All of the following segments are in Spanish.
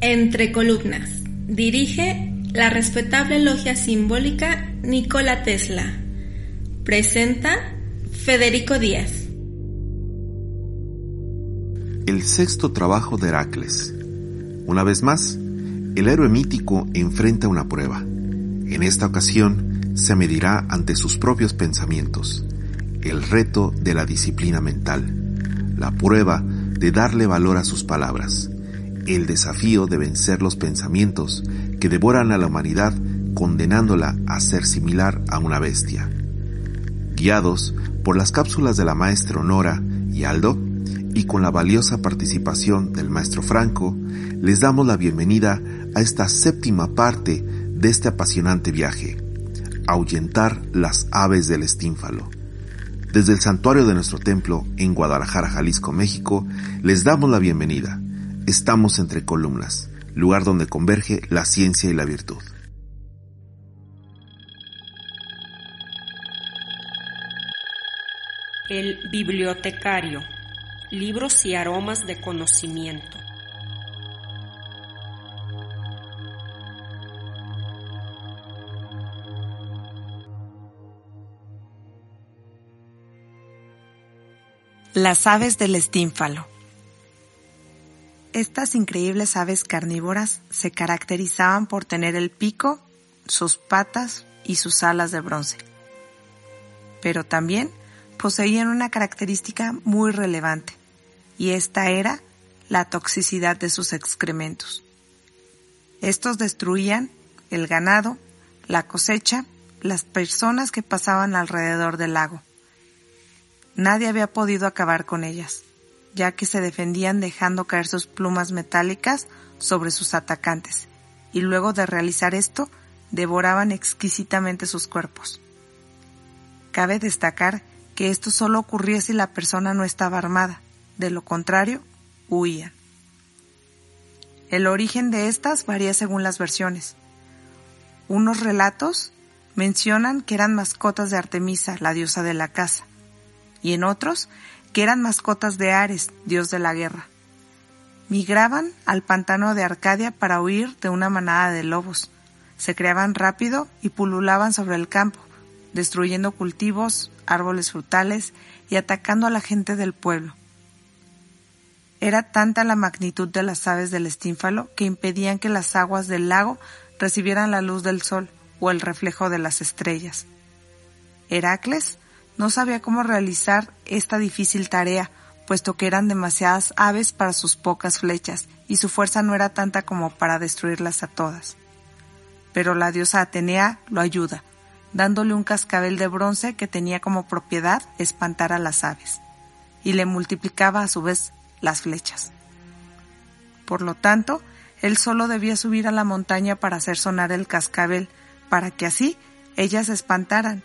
Entre columnas. Dirige la respetable logia simbólica Nikola Tesla. Presenta Federico Díaz. El sexto trabajo de Heracles. Una vez más, el héroe mítico enfrenta una prueba. En esta ocasión se medirá ante sus propios pensamientos, el reto de la disciplina mental, la prueba de darle valor a sus palabras, el desafío de vencer los pensamientos que devoran a la humanidad condenándola a ser similar a una bestia. Guiados por las cápsulas de la maestra Honora y Aldo, y con la valiosa participación del maestro Franco, les damos la bienvenida a esta séptima parte de este apasionante viaje, ahuyentar las aves del estínfalo. Desde el santuario de nuestro templo en Guadalajara, Jalisco, México, les damos la bienvenida. Estamos entre columnas, lugar donde converge la ciencia y la virtud. El bibliotecario. Libros y aromas de conocimiento. Las aves del estínfalo. Estas increíbles aves carnívoras se caracterizaban por tener el pico, sus patas y sus alas de bronce. Pero también poseían una característica muy relevante, y esta era la toxicidad de sus excrementos. Estos destruían el ganado, la cosecha, las personas que pasaban alrededor del lago. Nadie había podido acabar con ellas, ya que se defendían dejando caer sus plumas metálicas sobre sus atacantes, y luego de realizar esto, devoraban exquisitamente sus cuerpos. Cabe destacar que esto solo ocurría si la persona no estaba armada, de lo contrario, huían. El origen de estas varía según las versiones. Unos relatos mencionan que eran mascotas de Artemisa, la diosa de la caza, y en otros que eran mascotas de Ares, dios de la guerra. Migraban al pantano de Arcadia para huir de una manada de lobos. Se creaban rápido y pululaban sobre el campo, destruyendo cultivos, árboles frutales y atacando a la gente del pueblo. Era tanta la magnitud de las aves del estínfalo que impedían que las aguas del lago recibieran la luz del sol o el reflejo de las estrellas. Heracles no sabía cómo realizar esta difícil tarea, puesto que eran demasiadas aves para sus pocas flechas y su fuerza no era tanta como para destruirlas a todas. Pero la diosa Atenea lo ayuda, dándole un cascabel de bronce que tenía como propiedad espantar a las aves, y le multiplicaba a su vez las flechas. Por lo tanto, él solo debía subir a la montaña para hacer sonar el cascabel, para que así ellas se espantaran,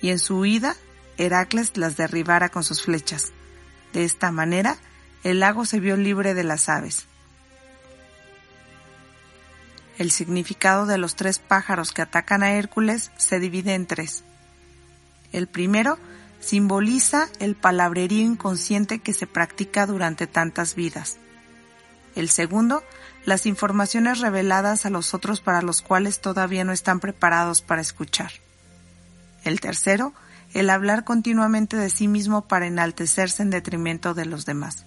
y en su huida Heracles las derribara con sus flechas. De esta manera, el lago se vio libre de las aves. El significado de los tres pájaros que atacan a Hércules se divide en tres. El primero simboliza el palabrerío inconsciente que se practica durante tantas vidas. El segundo, las informaciones reveladas a los otros para los cuales todavía no están preparados para escuchar. El tercero, el hablar continuamente de sí mismo para enaltecerse en detrimento de los demás.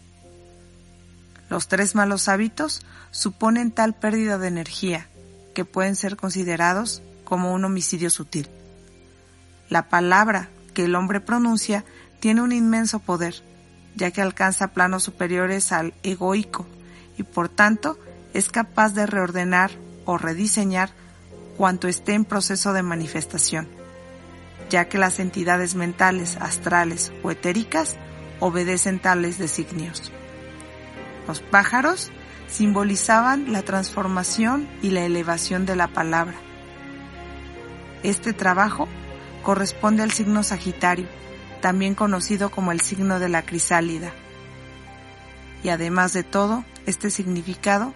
Los tres malos hábitos suponen tal pérdida de energía que pueden ser considerados como un homicidio sutil. La palabra que el hombre pronuncia tiene un inmenso poder, ya que alcanza planos superiores al egoico y por tanto es capaz de reordenar o rediseñar cuanto esté en proceso de manifestación, ya que las entidades mentales, astrales o etéricas obedecen tales designios. Los pájaros simbolizaban la transformación y la elevación de la palabra. Este trabajo corresponde al signo Sagitario, también conocido como el signo de la crisálida. Y además de todo, este significado,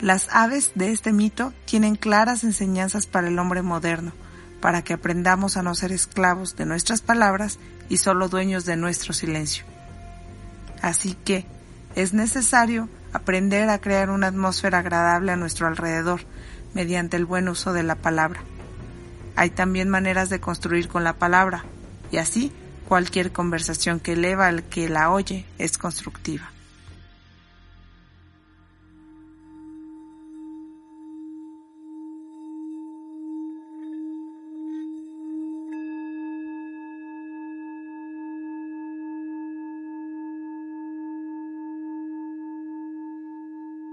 las aves de este mito tienen claras enseñanzas para el hombre moderno, para que aprendamos a no ser esclavos de nuestras palabras y solo dueños de nuestro silencio. Así que es necesario aprender a crear una atmósfera agradable a nuestro alrededor mediante el buen uso de la palabra. Hay también maneras de construir con la palabra, y así cualquier conversación que eleva al que la oye es constructiva.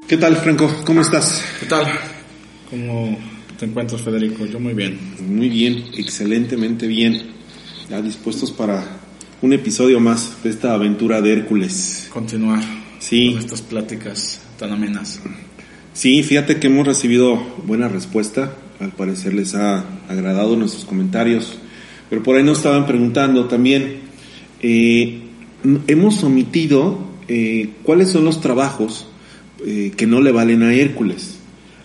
¿Qué tal, Franco? ¿Cómo estás? ¿Qué tal? ¿Cómo te encuentras, Federico? Yo muy bien. Muy bien, excelentemente bien. Ya dispuestos para un episodio más de esta aventura de Hércules. Continuar Sí. con estas pláticas tan amenas. Sí, fíjate que hemos recibido buena respuesta. Al parecer les ha agradado nuestros comentarios. Pero por ahí nos estaban preguntando también. eh, hemos omitido eh, cuáles son los trabajos eh, que no le valen a Hércules.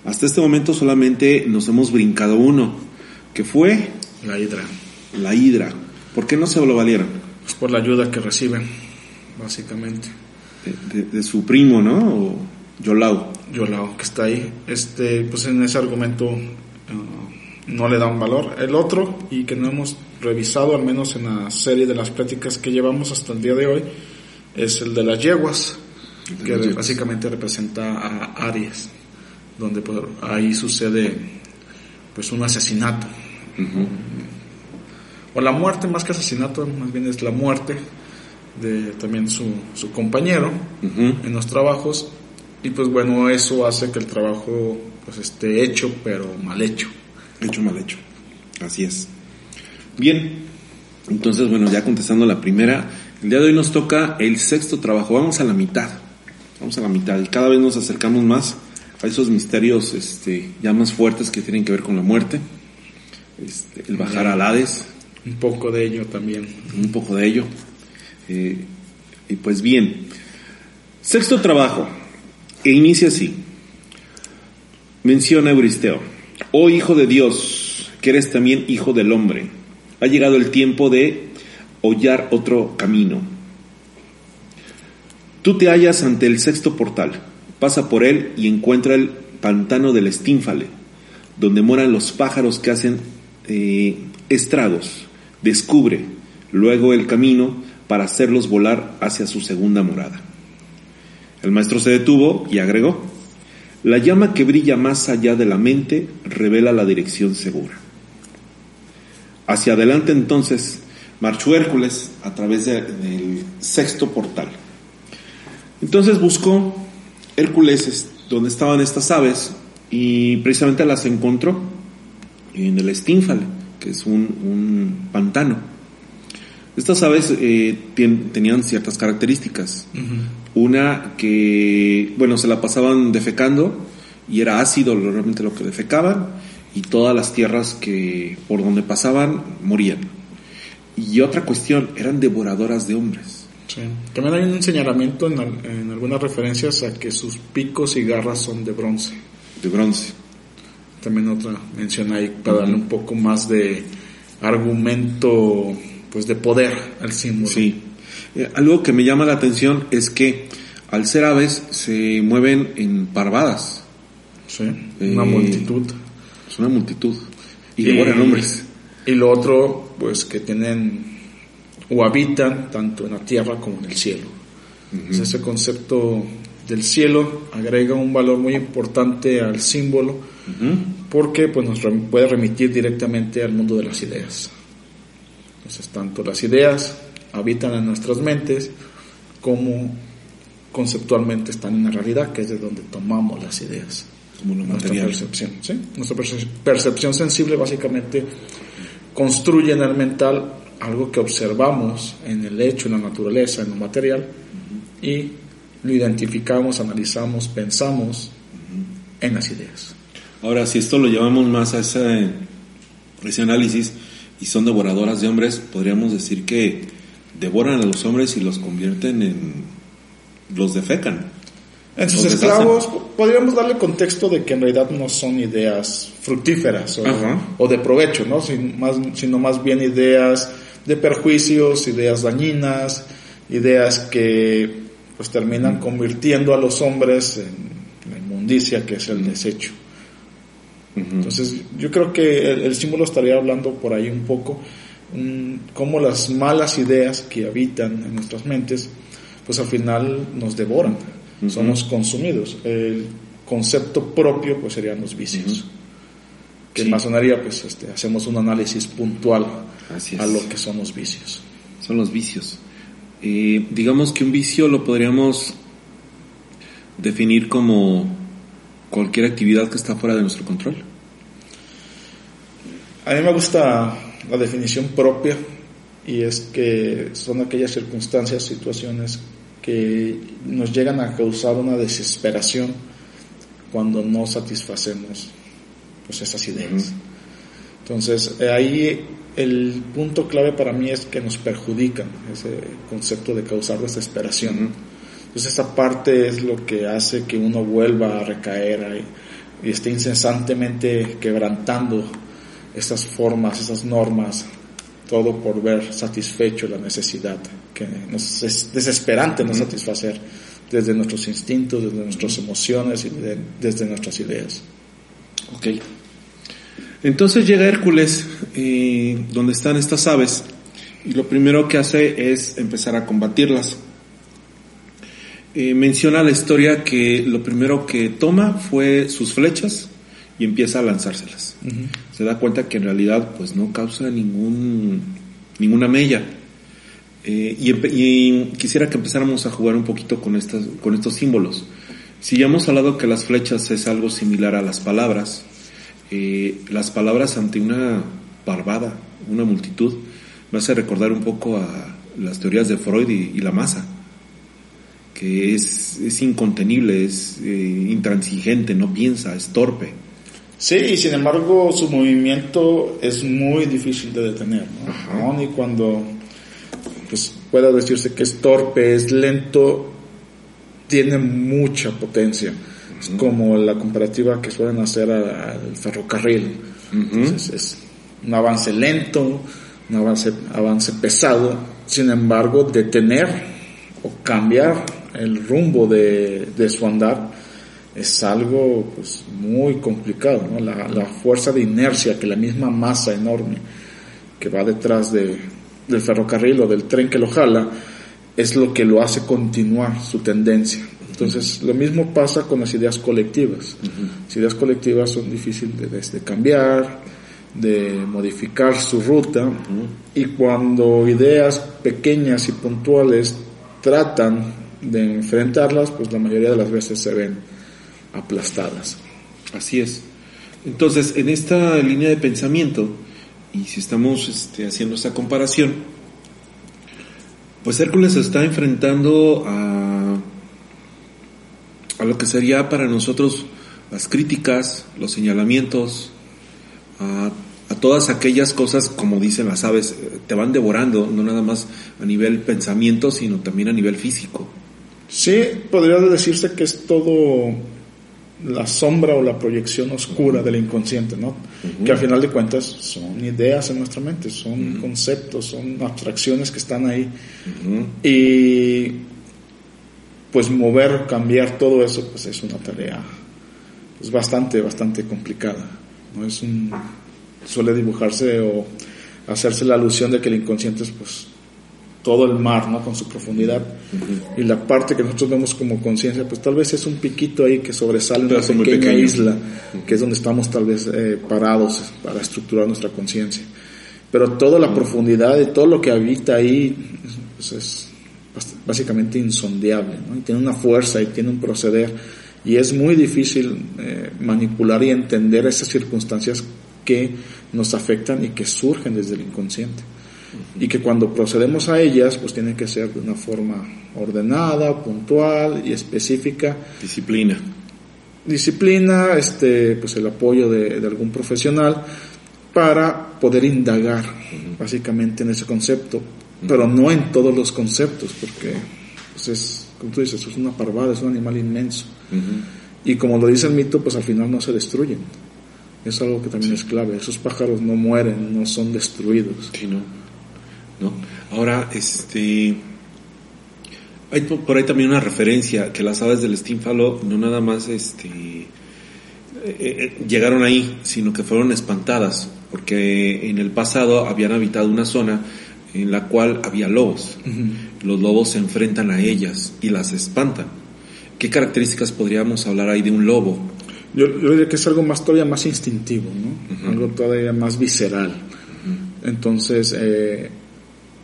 Hasta este momento solamente nos hemos brincado uno, que fue La hidra. la hidra. ¿Por qué no se lo valieron? Pues por la ayuda que reciben, básicamente. De, de- de su primo, ¿no? O Yolao. Yolao, que está ahí. Este, pues en ese argumento eh, no le da un valor. El otro, y que no hemos revisado, al menos en la serie de las pláticas que llevamos hasta el día de hoy, es el de las yeguas, que básicamente representa a Aries, donde pues, ahí sucede pues un asesinato. O la muerte, más que asesinato, más bien es la muerte de también su, su compañero en los trabajos y pues bueno eso hace que el trabajo pues esté hecho pero mal hecho Hecho mal hecho. Así es. Bien. Entonces, bueno, ya contestando la primera, el día de hoy nos toca el sexto trabajo. Vamos a la mitad. Vamos a la mitad. Y cada vez nos acercamos más a esos misterios este, ya más fuertes que tienen que ver con la muerte. Este, el bajar al Hades, un poco de ello también un poco de ello. Eh, y pues bien. Sexto trabajo. E inicia así. Menciona Euristeo. Oh Hijo de Dios, que eres también Hijo del Hombre, ha llegado el tiempo de hollar otro camino. Tú te hallas ante el sexto portal, pasa por él y encuentra el pantano del Estínfale, donde moran los pájaros que hacen eh, estragos. Descubre luego el camino para hacerlos volar hacia su segunda morada. El maestro se detuvo y agregó, la llama que brilla más allá de la mente revela la dirección segura. Hacia adelante entonces marchó Hércules a través de- del sexto portal. Entonces buscó Hércules es- donde estaban estas aves y precisamente las encontró en el Estínfale, que es un, un pantano. Estas aves eh, tenían ciertas características. Una que, bueno, se la pasaban defecando y era ácido lo- realmente lo que defecaban y todas las tierras que por donde pasaban morían. Y otra cuestión, eran devoradoras de hombres. Sí. también hay un señalamiento en, en algunas referencias a que sus picos y garras son de bronce De bronce. también otra mención ahí para darle un poco más de argumento pues de poder al símbolo Sí. Eh, algo que me llama la atención es que al ser aves se mueven en parvadas. Sí, una Eh, multitud Es una multitud. Y devoran hombres. Y lo otro, pues que tienen o habitan tanto en la tierra como en el cielo. Entonces, ese concepto del cielo agrega un valor muy importante al símbolo porque pues nos puede remitir directamente al mundo de las ideas. Entonces, tanto las ideas habitan en nuestras mentes como conceptualmente están en la realidad, que es de donde tomamos las ideas. como lo nuestra material. percepción. ¿sí? Nuestra perce- percepción sensible básicamente construye en el mental algo que observamos en el hecho, en la naturaleza, en lo material, y lo identificamos, analizamos, pensamos en las ideas. Ahora, si esto lo llevamos más a ese, ese análisis y son devoradoras de hombres, podríamos decir que devoran a los hombres y los convierten en... los defecan. En sus esclavos podríamos darle contexto de que en realidad no son ideas fructíferas o, o de provecho, ¿no? Sin más, sino más bien ideas de perjuicios, ideas dañinas, ideas que pues terminan convirtiendo a los hombres en la inmundicia que es el desecho. Entonces yo creo que el, el símbolo estaría hablando por ahí un poco mm, cómo las malas ideas que habitan en nuestras mentes pues al final nos devoran, somos consumidos. El concepto propio pues serían los vicios. Que en masonería pues este, hacemos un análisis puntual Así a lo que son los vicios. Son los vicios. Eh, digamos que un vicio lo podríamos definir como cualquier actividad que está fuera de nuestro control. A mí me gusta la definición propia y es que son aquellas circunstancias, situaciones que nos llegan a causar una desesperación cuando no satisfacemos pues esas ideas. Entonces eh, ahí el punto clave para mí es que nos perjudican ese concepto de causar desesperación. Entonces esta parte es lo que hace que uno vuelva a recaer ahí y esté incesantemente quebrantando estas formas, esas normas, todo por ver satisfecho la necesidad que nos es desesperante no satisfacer desde nuestros instintos, desde nuestras emociones y de- desde nuestras ideas. Ok. Entonces llega Hércules, eh, donde están estas aves, y lo primero que hace es empezar a combatirlas. Eh, menciona la historia que lo primero que toma fue sus flechas y empieza a lanzárselas. Se da cuenta que en realidad pues no causa ningún ninguna mella. Eh, y, y quisiera que empezáramos a jugar un poquito con estas con estos símbolos. Si ya hemos hablado que las flechas es algo similar a las palabras, eh, las palabras ante una barbada, una multitud, me hace recordar un poco a las teorías de Freud y, y la masa, que es, es incontenible, es eh, intransigente, no piensa, es torpe. Sí, y sin embargo su movimiento es muy difícil de detener, ¿no? Aun y cuando pues, pueda decirse que es torpe, es lento, tiene mucha potencia. Es como la comparativa que suelen hacer al ferrocarril. Entonces es un avance lento, un avance, avance pesado, sin embargo detener o cambiar el rumbo de, de su andar es algo pues muy complicado, ¿no? La, la fuerza de inercia que la misma masa enorme que va detrás de, del ferrocarril o del tren que lo jala es lo que lo hace continuar su tendencia. Entonces, lo mismo pasa con las ideas colectivas. Las ideas colectivas son difíciles de, de cambiar, de modificar su ruta, y cuando ideas pequeñas y puntuales tratan de enfrentarlas, pues la mayoría de las veces se ven aplastadas. Así es. Entonces, en esta línea de pensamiento, y si estamos este, haciendo esta comparación, pues Hércules está enfrentando a, a lo que sería para nosotros las críticas, los señalamientos, a, a todas aquellas cosas, como dicen las aves, eh, te van devorando, no nada más a nivel pensamiento, sino también a nivel físico. Sí, podría decirse que es todo la sombra o la proyección oscura del inconsciente, ¿no? Que al final de cuentas son ideas en nuestra mente, son conceptos, son abstracciones que están ahí. Y pues mover, cambiar todo eso, pues es una tarea pues bastante, bastante complicada. ¿no? Es un, suele dibujarse o hacerse la alusión de que el inconsciente es pues todo el mar, ¿no? Con su profundidad. Y la parte que nosotros vemos como conciencia, pues tal vez es un piquito ahí que sobresale una Pedazo muy pequeña isla, que es donde estamos tal vez eh, parados para estructurar nuestra conciencia. Pero toda la profundidad de todo lo que habita ahí, pues es básicamente insondiable, ¿no? Y tiene una fuerza y tiene un proceder Y es muy difícil eh, manipular y entender esas circunstancias que nos afectan y que surgen desde el inconsciente. Y que cuando procedemos a ellas, pues tiene que ser de una forma ordenada, puntual y específica. Disciplina. Disciplina, este, pues el apoyo de, de algún profesional para poder indagar básicamente en ese concepto, pero no en todos los conceptos, porque pues es, como tú dices, es una parvada, es un animal inmenso. Y como lo dice el mito, pues al final no se destruyen. Es algo que también es clave. Esos pájaros no mueren, no son destruidos. Sí, no. ¿No? Ahora, este. Hay po- por ahí también una referencia que las aves del estínfalo no nada más este, eh, eh, llegaron ahí, sino que fueron espantadas, porque en el pasado habían habitado una zona en la cual había lobos. Los lobos se enfrentan a ellas y las espantan. ¿Qué características podríamos hablar ahí de un lobo? Yo, yo diría que es algo más todavía más instintivo, ¿no? Algo todavía más visceral. Entonces, eh,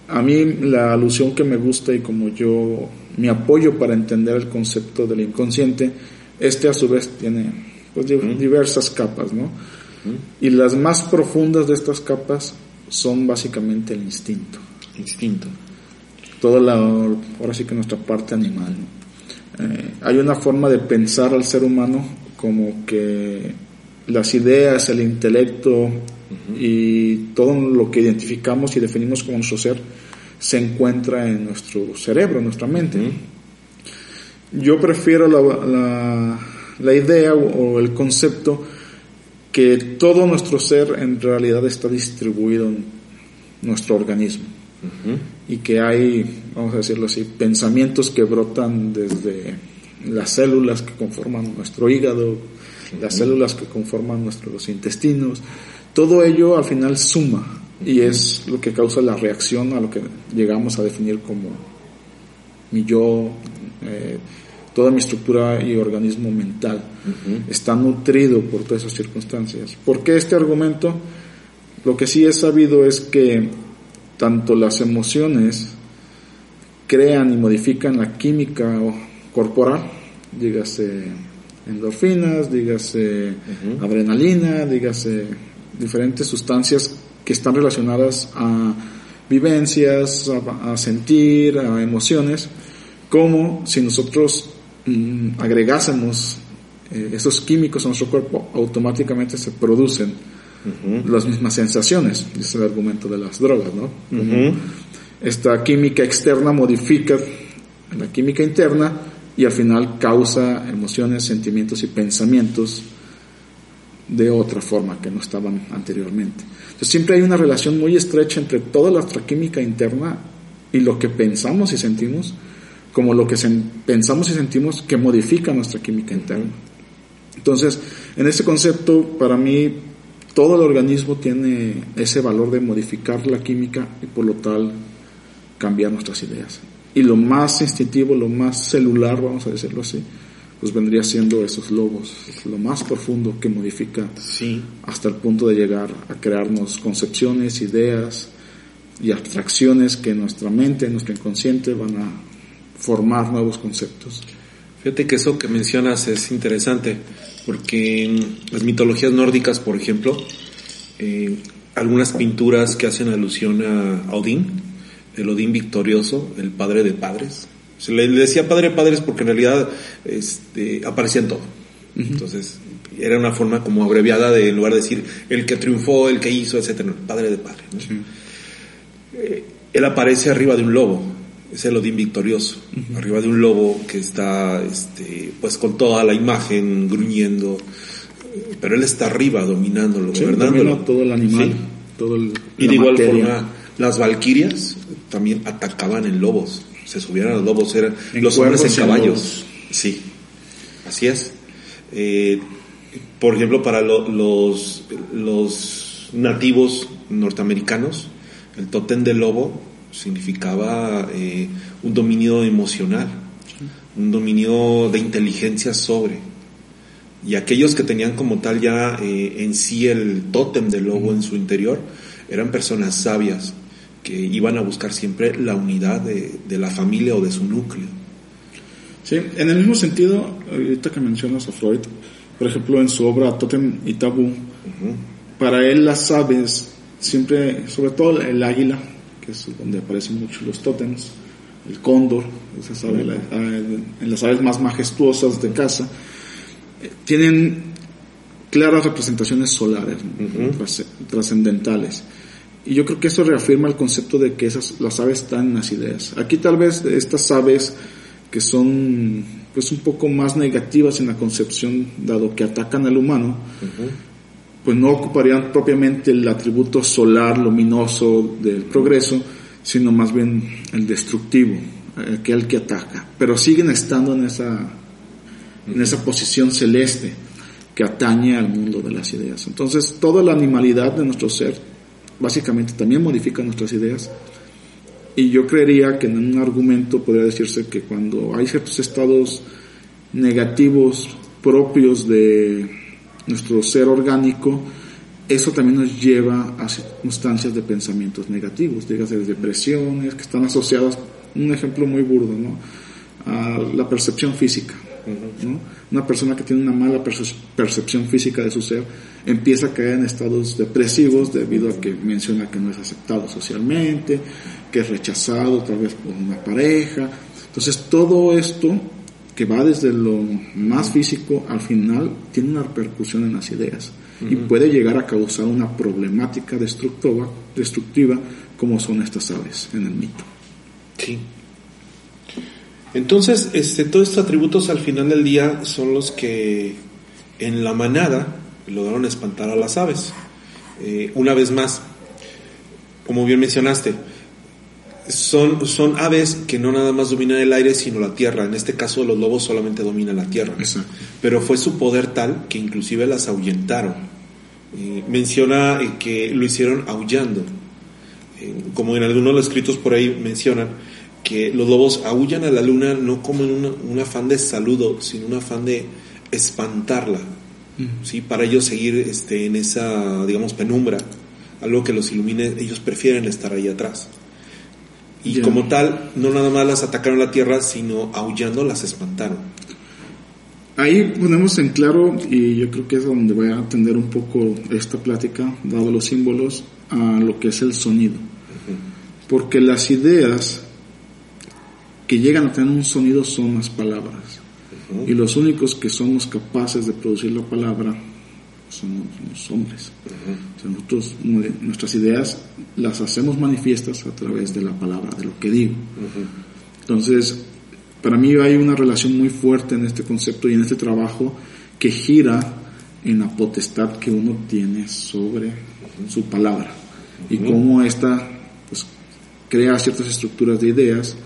a mí la alusión que me gusta y como yo, mi apoyo para entender el concepto del inconsciente, este a su vez tiene pues, di- diversas capas, ¿no? Y las más profundas de estas capas son básicamente el instinto. Instinto. Toda la, ahora sí que nuestra parte animal. ¿no? Eh, hay una forma de pensar al ser humano como que las ideas, el intelecto y todo lo que identificamos y definimos como nuestro ser se encuentra en nuestro cerebro, en nuestra mente. Yo prefiero la, la, la idea o, o el concepto que todo nuestro ser en realidad está distribuido en nuestro organismo. Y que hay, vamos a decirlo así, pensamientos que brotan desde las células que conforman nuestro hígado, las células que conforman nuestros intestinos, todo ello al final suma y es lo que causa la reacción a lo que llegamos a definir como mi yo, eh, toda mi estructura y organismo mental está nutrido por todas esas circunstancias. ¿Por qué este argumento? Lo que sí he sabido es que tanto las emociones crean y modifican la química corporal, dígase endorfinas, dígase adrenalina, dígase diferentes sustancias que están relacionadas a vivencias, a, a sentir, a emociones, como si nosotros mm, agregásemos eh, esos químicos a nuestro cuerpo, automáticamente se producen las mismas sensaciones, es el argumento de las drogas, ¿no? Esta química externa modifica la química interna y al final causa emociones, sentimientos y pensamientos de otra forma que no estaban anteriormente. Entonces siempre hay una relación muy estrecha entre toda nuestra química interna y lo que pensamos y sentimos, como lo que pensamos y sentimos que modifica nuestra química interna. Entonces, en este concepto, para mí, todo el organismo tiene ese valor de modificar la química y por lo tal cambiar nuestras ideas. Y lo más instintivo, lo más celular, vamos a decirlo así, pues vendría siendo esos lobos, lo más profundo que modifica Sí. hasta el punto de llegar a crearnos concepciones, ideas y abstracciones que en nuestra mente, en nuestro inconsciente van a formar nuevos conceptos. Fíjate que eso que mencionas es interesante, porque en las mitologías nórdicas, por ejemplo, eh, algunas pinturas que hacen alusión a Odín, el Odín victorioso, el padre de padres. Se le decía padre de padres porque en realidad este, aparecía en todo. Entonces, era una forma como abreviada de, en lugar de decir el que triunfó, el que hizo, etcétera, padre de padre. ¿no? Eh, él aparece arriba de un lobo, es el Odín victorioso, arriba de un lobo que está, este, pues con toda la imagen gruñendo, pero él está arriba dominándolo, Sí, gobernándolo. domina todo el animal, Sí. todo el, Y de igual materia. forma, las valquirias también atacaban en lobos, se subían a los lobos, eran los hombres en caballos. Sí, así es. Eh, por ejemplo, para lo- los, los nativos norteamericanos, el tótem del lobo significaba eh, un dominio emocional, un dominio de inteligencia sobre. Y aquellos que tenían como tal ya eh, en sí el tótem del lobo en su interior, eran personas sabias que iban a buscar siempre la unidad de, de la familia o de su núcleo. Sí, en el mismo sentido, ahorita que mencionas a Freud, por ejemplo, en su obra Totem y Tabú, para él las aves, siempre, sobre todo el águila, que es donde aparecen mucho los tótems, el cóndor, esas aves, la- en las aves más majestuosas de casa, eh, tienen claras representaciones solares, trasce- trascendentales. Y yo creo que eso reafirma el concepto de que esas, las aves están en las ideas. Aquí tal vez estas aves que son pues un poco más negativas en la concepción, dado que atacan al humano, pues no ocuparían propiamente el atributo solar luminoso del progreso, sino más bien el destructivo, aquel que ataca. Pero siguen estando en esa, en esa posición celeste que atañe al mundo de las ideas. Entonces, toda la animalidad de nuestro ser básicamente también modifica nuestras ideas. Y yo creería que en un argumento podría decirse que cuando hay ciertos estados negativos propios de nuestro ser orgánico, eso también nos lleva a circunstancias de pensamientos negativos, dígase depresiones que están asociadas, un ejemplo muy burdo, ¿no? A la percepción física. ¿No? Una persona que tiene una mala perce- percepción física de su ser empieza a caer en estados depresivos debido a que menciona que no es aceptado socialmente, que es rechazado tal vez por una pareja. Entonces todo esto que va desde lo más físico al final tiene una repercusión en las ideas y puede llegar a causar una problemática destructiva, destructiva como son estas aves en el mito. Sí. Entonces, este, todos estos atributos al final del día son los que en la manada lograron espantar a las aves. Eh, una vez más, como bien mencionaste, son, son aves que no nada más dominan el aire, sino la tierra. En este caso, los lobos solamente dominan la tierra. Exacto. Pero fue su poder tal que inclusive las ahuyentaron. Eh, menciona eh, que lo hicieron aullando. Como en algunos de los escritos por ahí mencionan, que los lobos aullan a la luna no como en una- un afán de saludo, sino un afán de espantarla. ¿sí? Para ellos seguir este, en esa, digamos, penumbra, algo que los ilumine, ellos prefieren estar ahí atrás. Y como tal, no nada más las atacaron la tierra, sino aullando las espantaron. Ahí ponemos en claro, y yo creo que es donde voy a atender un poco esta plática, dado los símbolos, a lo que es el sonido. Porque las ideas que llegan a tener un sonido son las palabras. Y los únicos que somos capaces de producir la palabra somos los hombres. O sea, nosotros, nuestras ideas las hacemos manifiestas a través de la palabra, de lo que digo. Entonces, para mí hay una relación muy fuerte en este concepto y en este trabajo que gira en la potestad que uno tiene sobre su palabra y cómo esta pues, crea ciertas estructuras de ideas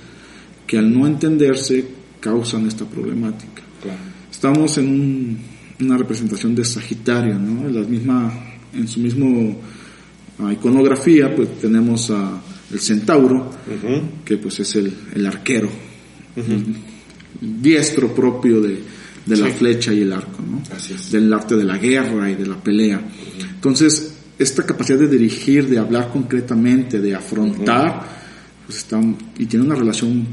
que al no entenderse causan esta problemática. Estamos en un- una representación de Sagitario, ¿no? En la misma, en su mismo ah, iconografía, pues tenemos a el centauro, que pues es el, el arquero, el diestro propio de, de la flecha y el arco, ¿no? Así es. Del arte de la guerra y de la pelea. Entonces, esta capacidad de dirigir, de hablar concretamente, de afrontar, pues está, y tiene una relación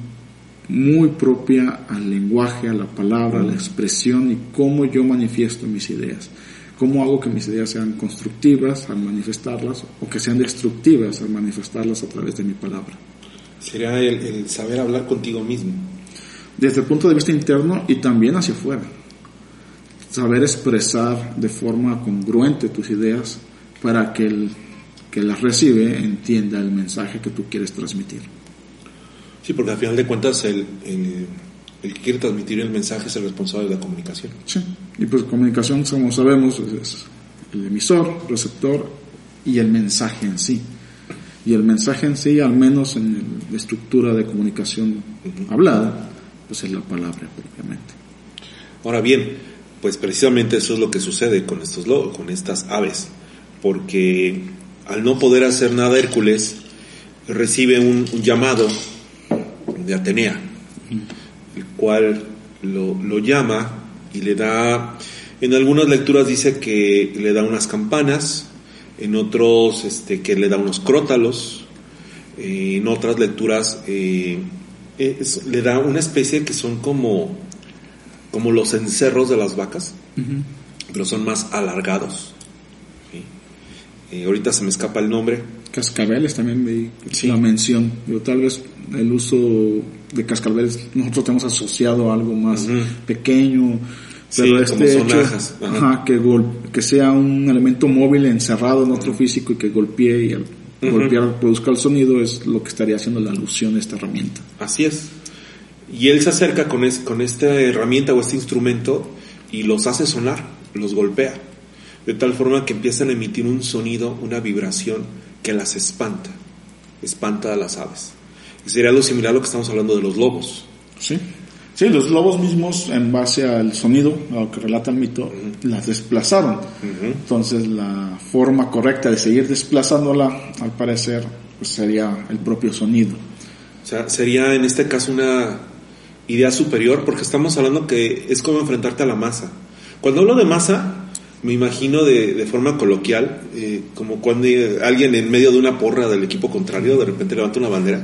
muy propia al lenguaje, a la palabra, a la expresión y cómo yo manifiesto mis ideas. Cómo hago que mis ideas sean constructivas al manifestarlas o que sean destructivas al manifestarlas a través de mi palabra. Sería el, el saber hablar contigo mismo. Desde el punto de vista interno y también hacia afuera. Saber expresar de forma congruente tus ideas para que el que las recibe entienda el mensaje que tú quieres transmitir. Sí, porque al final de cuentas el, el, el que quiere transmitir el mensaje es el responsable de la comunicación. Sí. Y pues comunicación, como sabemos, es- el emisor, receptor y el mensaje en sí. Y el mensaje en sí, al menos en el- la estructura de comunicación hablada, pues es la palabra propiamente. Ahora bien, pues precisamente eso es lo que sucede con estos con estas aves, porque al no poder hacer nada Hércules recibe un, un llamado de Atenea, el cual lo, lo llama y le da, en algunas lecturas dice que le da unas campanas, en otros este, que le da unos crótalos, eh, en otras lecturas eh, es- le da una especie que son como, como los encerros de las vacas, pero son más alargados. ¿sí? Eh, ahorita se me escapa el nombre. Cascabeles también vi Sí. la mención. Digo, tal vez el uso de cascabeles nosotros tenemos asociado a algo más pequeño. Sí, Pero como este hecho. Ajá. que, sea un elemento móvil encerrado en otro físico y que golpee y al golpear produzca el sonido es lo que estaría haciendo la alusión a esta herramienta. Así es. Y él se acerca con, es- con esta herramienta o este instrumento y los hace sonar, los golpea. De tal forma que empiezan a emitir un sonido, una vibración que las espanta. Espanta a las aves. Y sería algo similar a lo que estamos hablando de los lobos. Sí. Sí, los lobos mismos, en base al sonido, a lo que relata el mito, las desplazaron. Entonces, la forma correcta de seguir desplazándola, al parecer, pues sería el propio sonido. O sea, sería en este caso una idea superior porque estamos hablando que es como enfrentarte a la masa. Cuando hablo de masa, me imagino de, de forma coloquial, eh, como cuando alguien en medio de una porra del equipo contrario de repente levanta una bandera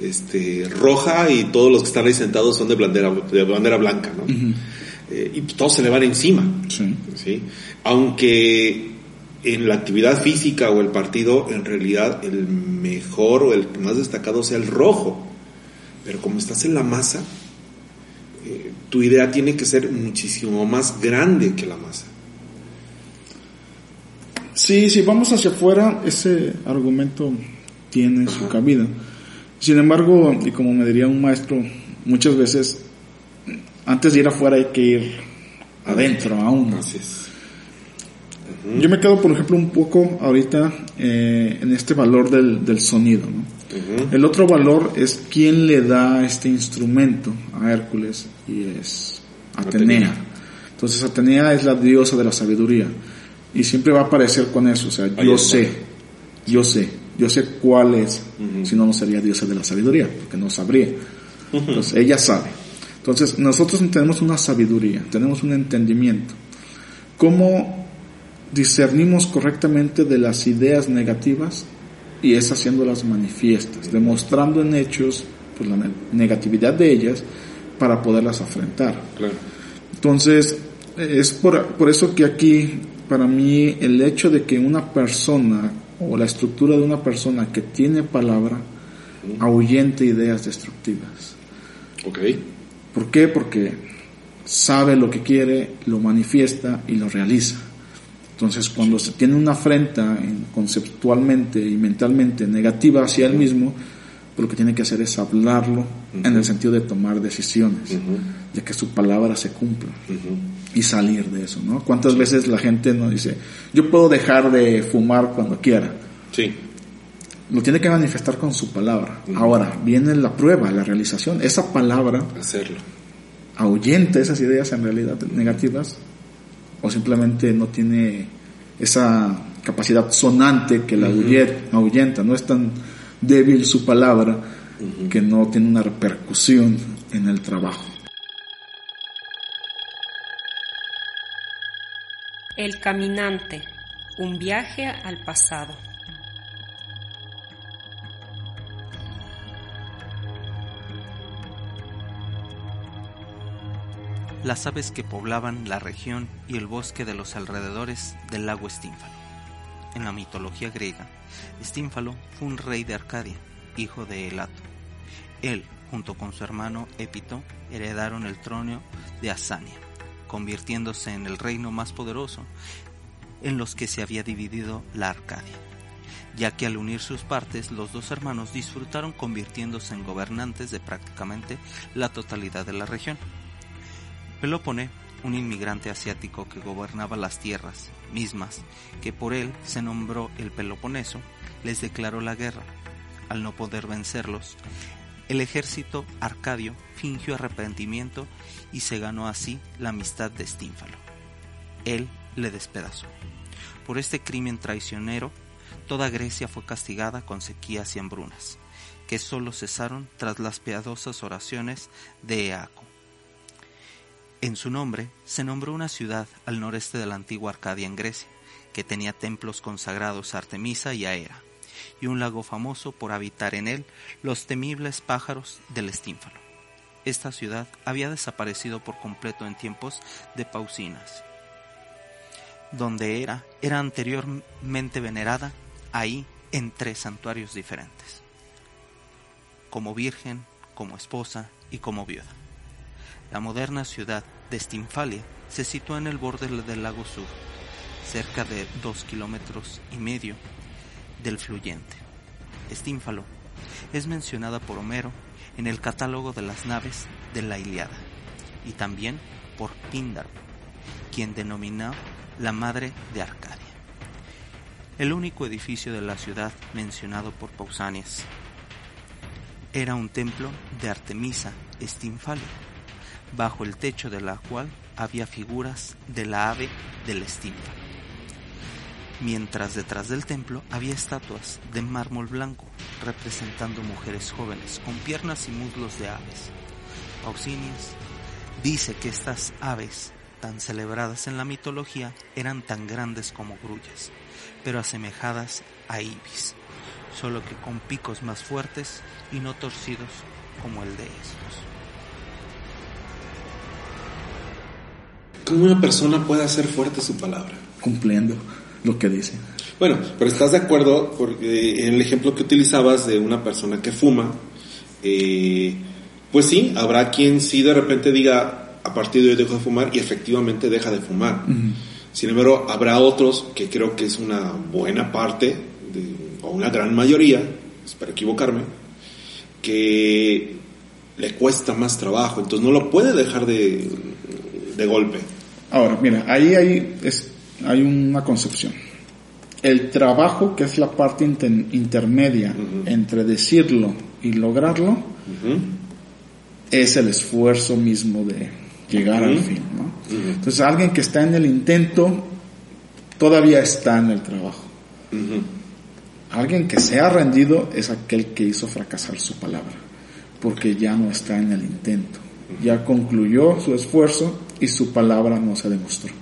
este, roja y todos los que están ahí sentados son de bandera, de bandera blanca, ¿no? Eh, y todos se le van encima. Sí. ¿sí? Aunque en la actividad física o el partido, en realidad el mejor o el más destacado sea el rojo. Pero como estás en la masa, eh, tu idea tiene que ser muchísimo más grande que la masa. Sí, si vamos hacia afuera, ese argumento tiene su cabida. Sin embargo, y como me diría un maestro, muchas veces, antes de ir afuera hay que ir adentro aún. Así es. Yo me quedo, por ejemplo, un poco ahorita eh, en este valor del, del sonido. ¿no? El otro valor es quién le da este instrumento a Hércules y es Atenea. Atenea. Entonces Atenea es la diosa de la sabiduría y siempre va a aparecer con eso, o sea, Ahí yo sé, yo sé, yo sé cuál es, si no, no sería diosa de la sabiduría, porque no sabría. Entonces ella sabe. Entonces nosotros tenemos una sabiduría, tenemos un entendimiento. ¿Cómo discernimos correctamente de las ideas negativas y es haciéndolas manifiestas, demostrando en hechos pues, la ne- negatividad de ellas para poderlas afrontar. Claro. Entonces, es por, por eso que aquí, para mí, el hecho de que una persona o la estructura de una persona que tiene palabra ahuyente ideas destructivas. Ok. ¿Por qué? Porque sabe lo que quiere, lo manifiesta y lo realiza. Entonces, cuando se tiene una afrenta en- conceptualmente y mentalmente negativa hacia él mismo, lo que tiene que hacer es hablarlo en el sentido de tomar decisiones, de que su palabra se cumpla y salir de eso, ¿no? ¿Cuántas veces la gente nos dice, yo puedo dejar de fumar cuando quiera? Sí. Lo tiene que manifestar con su palabra. Ahora, viene la prueba, la realización. Esa palabra Hacerlo. ahuyenta esas ideas en realidad negativas o simplemente no tiene esa capacidad sonante que la ahuye- ahuyenta, no es tan débil su palabra que no tiene una repercusión en el trabajo. El caminante, un viaje al pasado. las aves que poblaban la región y el bosque de los alrededores del lago Estínfalo. En la mitología griega, Estínfalo fue un rey de Arcadia, hijo de Elato. Él, junto con su hermano Épito, heredaron el trono de Asania, convirtiéndose en el reino más poderoso en los que se había dividido la Arcadia, ya que al unir sus partes los dos hermanos disfrutaron convirtiéndose en gobernantes de prácticamente la totalidad de la región. Pelópone, un inmigrante asiático que gobernaba las tierras mismas que por él se nombró el Peloponeso, les declaró la guerra. Al no poder vencerlos, el ejército arcadio fingió arrepentimiento y se ganó así la amistad de Estínfalo. Él le despedazó. Por este crimen traicionero, toda Grecia fue castigada con sequías y hambrunas, que sólo cesaron tras las piadosas oraciones de Eaco. En su nombre se nombró una ciudad al noreste de la antigua Arcadia en Grecia, que tenía templos consagrados a Artemisa y a Hera, y un lago famoso por habitar en él los temibles pájaros del Estínfalo. Esta ciudad había desaparecido por completo en tiempos de Pausinas, donde era, era anteriormente venerada ahí en tres santuarios diferentes, como virgen, como esposa y como viuda. La moderna ciudad de Stinfalia se sitúa en el borde del lago Sur, cerca de dos kilómetros y medio del fluyente. Estínfalo es mencionada por Homero en el catálogo de las naves de la Iliada y también por Píndaro, quien denominó la madre de Arcadia. El único edificio de la ciudad mencionado por Pausanias era un templo de Artemisa Estinfalia, bajo el techo de la cual había figuras de la ave del Estínfalo mientras detrás del templo había estatuas de mármol blanco representando mujeres jóvenes con piernas y muslos de aves. Pausinias dice que estas aves, tan celebradas en la mitología, eran tan grandes como grullas, pero asemejadas a ibis, solo que con picos más fuertes y no torcidos como el de estos. ¿Cómo una persona puede hacer fuerte su palabra? Cumpliendo lo que dice. Bueno, pero estás de acuerdo porque en el ejemplo que utilizabas de una persona que fuma, eh, pues sí, habrá quien sí de repente diga a partir de hoy dejo de fumar y efectivamente deja de fumar. Sin embargo, habrá otros que creo que es una buena parte, o una gran mayoría, espero equivocarme, que le cuesta más trabajo, entonces no lo puede dejar de, de golpe. Ahora, mira, ahí hay, es, hay una concepción. El trabajo, que es la parte intermedia entre decirlo y lograrlo, es el esfuerzo mismo de llegar al fin. Entonces, alguien que está en el intento todavía está en el trabajo. Alguien que se ha rendido es aquel que hizo fracasar su palabra, porque ya no está en el intento. Ya concluyó su esfuerzo y su palabra no se demostró.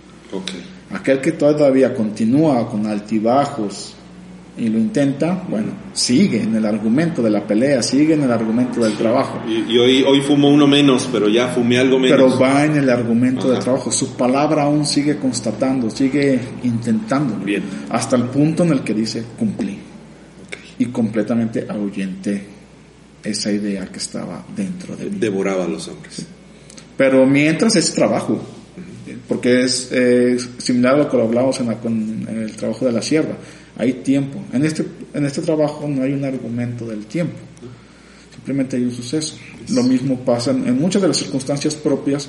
Aquel que todavía continúa con altibajos y lo intenta, bueno, sigue en el argumento de la pelea, sigue en el argumento del trabajo. Y, hoy, hoy fumo uno menos, pero ya fumé algo menos. Pero va en el argumento del trabajo. Su palabra aún sigue constatando, sigue intentando. Bien. Hasta el punto en el que dice cumplí. Y completamente ahuyenté esa idea que estaba dentro de mí. Devoraba a los hombres. Pero mientras es trabajo porque es similar a lo que hablamos en, el trabajo de la sierva. Hay tiempo. En este, en este trabajo no hay un argumento del tiempo, simplemente hay un suceso. Lo mismo pasa en, muchas de las circunstancias propias.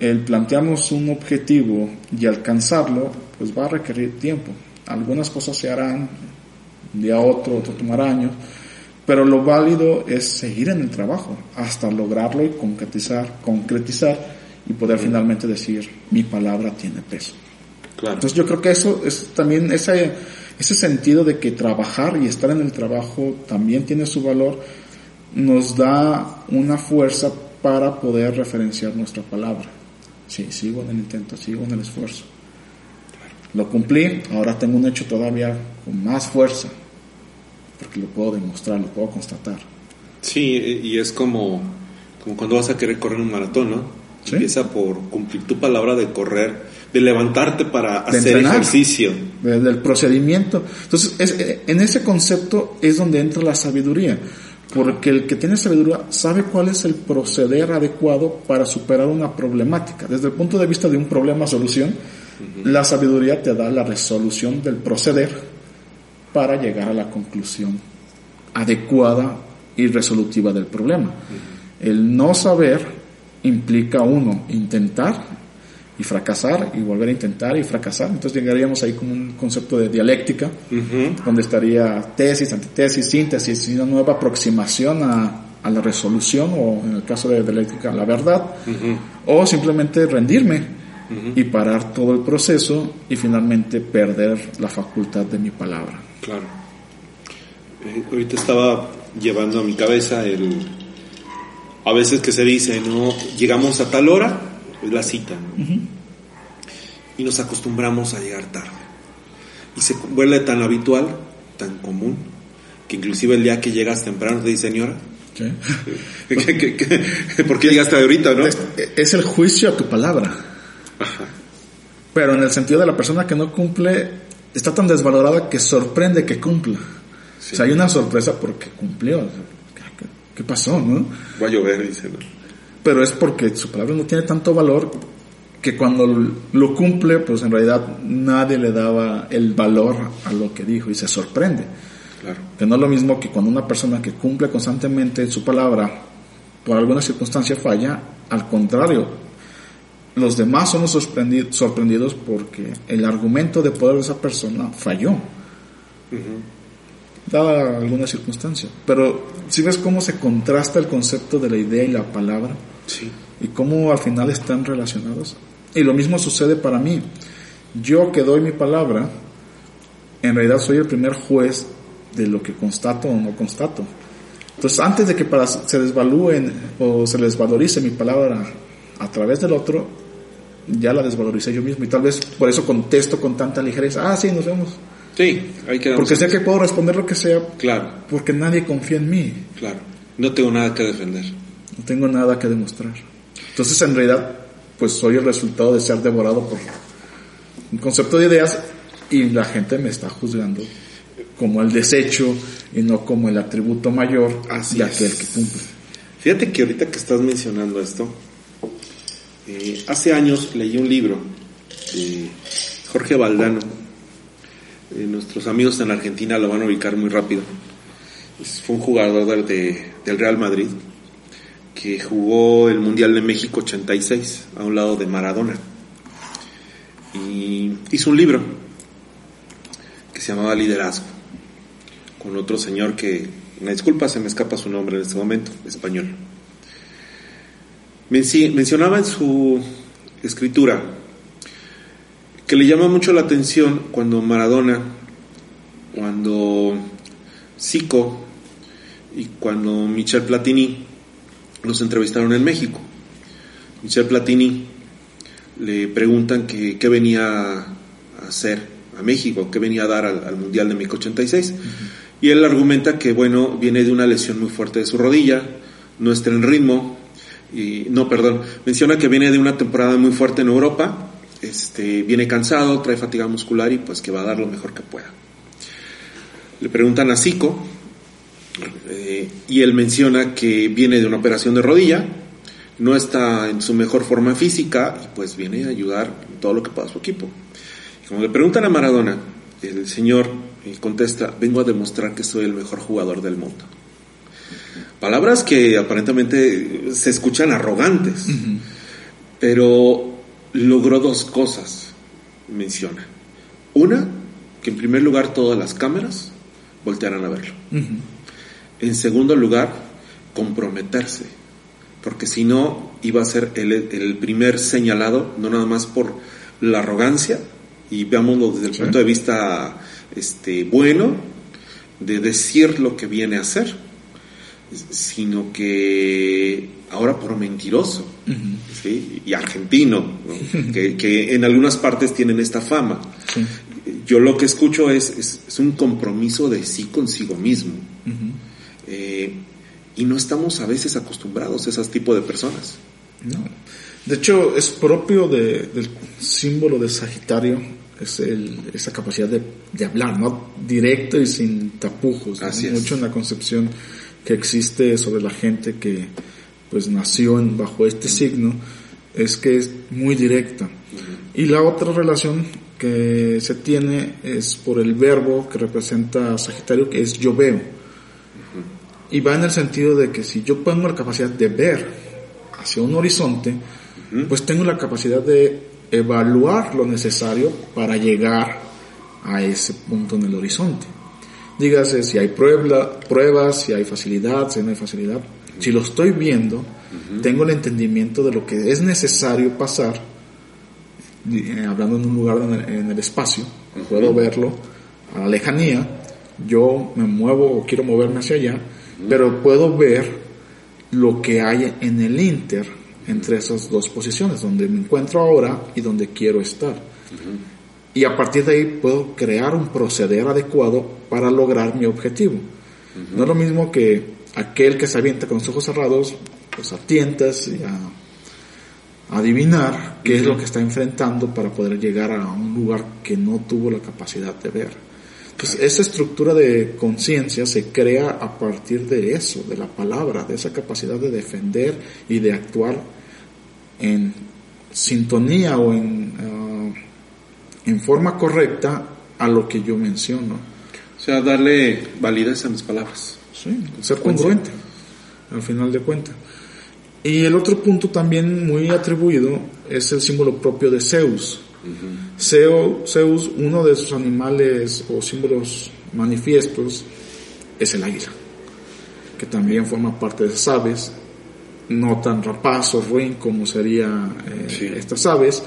El plantearnos un objetivo y alcanzarlo, pues va a requerir tiempo. Algunas cosas se harán un día a otro, otro tomará años, pero lo válido es seguir en el trabajo hasta lograrlo y concretizar, concretizar y poder finalmente decir mi palabra tiene peso. Entonces yo creo que eso es también ese, ese sentido de que trabajar y estar en el trabajo también tiene su valor, nos da una fuerza para poder referenciar nuestra palabra. Sí, sigo en el intento, sigo en el esfuerzo. Lo cumplí, ahora tengo un hecho todavía con más fuerza, porque lo puedo demostrar, lo puedo constatar. Sí, y es como, como cuando vas a querer correr un maratón, ¿no? Empieza por cumplir tu palabra de correr, de levantarte para hacer ejercicio. Del procedimiento. Entonces, eh, en ese concepto es donde entra la sabiduría. Porque el que tiene sabiduría sabe cuál es el proceder adecuado para superar una problemática. Desde el punto de vista de un problema-solución, la sabiduría te da la resolución del proceder para llegar a la conclusión adecuada y resolutiva del problema. El no saber implica uno intentar y fracasar y volver a intentar y fracasar. Entonces llegaríamos ahí con un concepto de dialéctica, donde estaría tesis, antitesis, síntesis y una nueva aproximación a, a la resolución o en el caso de dialéctica a la verdad, o simplemente rendirme y parar todo el proceso y finalmente perder la facultad de mi palabra. Claro. Eh, ahorita estaba llevando a mi cabeza el, a veces que se dice, ¿no? Llegamos a tal hora, es la cita, Y nos acostumbramos a llegar tarde. Y se vuelve tan habitual, tan común, que inclusive el día que llegas temprano te dice, señora, ¿Qué? ¿Qué, qué, por qué llegaste ahorita, no? Es, es, el juicio a tu palabra. Ajá. Pero en el sentido de la persona que no cumple, está tan desvalorada que sorprende que cumpla. Sí. O sea, hay una sorpresa porque cumplió. ¿Qué, pasó, no? Va a llover, dice. Pero es porque su palabra no tiene tanto valor que cuando lo cumple, pues en realidad nadie le daba el valor a lo que dijo y se sorprende. Claro. Que no es lo mismo que cuando una persona que cumple constantemente su palabra por alguna circunstancia falla, al contrario, los demás son sorprendidos, sorprendidos porque el argumento de poder de esa persona falló. Uh -huh. Dada alguna circunstancia. Pero si ves cómo se contrasta el concepto de la idea y la palabra, sí. y cómo al final están relacionados. Y lo mismo sucede para mí. Yo que doy mi palabra, en realidad soy el primer juez de lo que constato o no constato. Entonces, antes de que para, se desvalúen o se les valorice mi palabra a través del otro, ya la desvaloricé yo mismo y tal vez por eso contesto con tanta ligereza. Ah, sí, nos vemos. Sí, hay que Porque sé que puedo responder lo que sea. Claro. Porque nadie confía en mí. Claro. No tengo nada que defender. No tengo nada que demostrar. Entonces, en realidad, pues soy el resultado de ser devorado por un concepto de ideas y la gente me está juzgando como el desecho y no como el atributo mayor Así de es. aquel que cumple. Fíjate que ahorita que estás mencionando esto, eh, hace años leí un libro de Jorge Valdano. Eh, nuestros amigos en Argentina lo van a ubicar muy rápido. Fue un jugador de, de, del Real Madrid que jugó el Mundial de México 86 a un lado de Maradona. Y hizo un libro que se llamaba Liderazgo con otro señor que, una disculpa, se me escapa su nombre en este momento, español. Mencionaba en su escritura que le llama mucho la atención cuando Maradona, cuando Zico y cuando Michel Platini los entrevistaron en México. Michel Platini le preguntan que qué venía a hacer a México, qué venía a dar al, al Mundial de México 86. Uh -huh. Y él argumenta que, bueno, viene de una lesión muy fuerte de su rodilla, no está en ritmo, y, no, perdón, menciona que viene de una temporada muy fuerte en Europa, este, viene cansado, trae fatiga muscular y pues que va a dar lo mejor que pueda. Le preguntan a Zico, eh, y él menciona que viene de una operación de rodilla, no está en su mejor forma física y pues viene a ayudar en todo lo que pueda su equipo. Y como le preguntan a Maradona, el señor contesta, vengo a demostrar que soy el mejor jugador del mundo. Palabras que aparentemente se escuchan arrogantes, uh -huh. pero logró dos cosas, menciona. Una, que en primer lugar todas las cámaras voltearan a verlo. Uh -huh. En segundo lugar, comprometerse, porque si no iba a ser el, el primer señalado, no nada más por la arrogancia, y veámoslo desde el sí. punto de vista este, bueno de decir lo que viene a hacer, sino que ahora por mentiroso uh -huh. ¿Sí? y argentino, ¿no? que, que, en algunas partes tienen esta fama. Sí. Yo lo que escucho es, es, es, un compromiso de sí consigo mismo. Uh -huh. eh, y no estamos a veces acostumbrados a ese tipo de personas. No. De hecho, es propio de, del símbolo de Sagitario es el, esa capacidad de, de, hablar, ¿no? Directo y sin tapujos. Así ¿no? Mucho en la concepción que existe sobre la gente que pues nació en, bajo este signo es que es muy directa. Y la otra relación que se tiene es por el verbo que representa Sagitario, que es yo veo. Y va en el sentido de que si yo tengo la capacidad de ver hacia un horizonte, pues tengo la capacidad de evaluar lo necesario para llegar a ese punto en el horizonte. Dígase si hay prueba, pruebas, si hay facilidad, si no hay facilidad. Si lo estoy viendo, uh -huh. tengo el entendimiento de lo que es necesario pasar, eh, hablando en un lugar en el, en el espacio, uh -huh. puedo verlo a la lejanía, yo me muevo o quiero moverme hacia allá, uh -huh. pero puedo ver lo que hay en el inter entre esas dos posiciones, donde me encuentro ahora y donde quiero estar. Y a partir de ahí puedo crear un proceder adecuado para lograr mi objetivo. No es lo mismo que aquel que se avienta con los ojos cerrados, pues a tientas y a, a adivinar qué es lo que está enfrentando para poder llegar a un lugar que no tuvo la capacidad de ver. Entonces, esa estructura de conciencia se crea a partir de eso, de la palabra, de esa capacidad de defender y de actuar en sintonía o en, ah, en forma correcta a lo que yo menciono. O sea, darle validez a mis palabras. Sí, ser congruente, al final de cuentas. Y el otro punto también muy atribuido es el símbolo propio de Zeus. Zeus, uno de sus animales o símbolos manifiestos es el águila, que también forma parte de esas aves, no tan rapaz o ruin como sería eh, estas aves,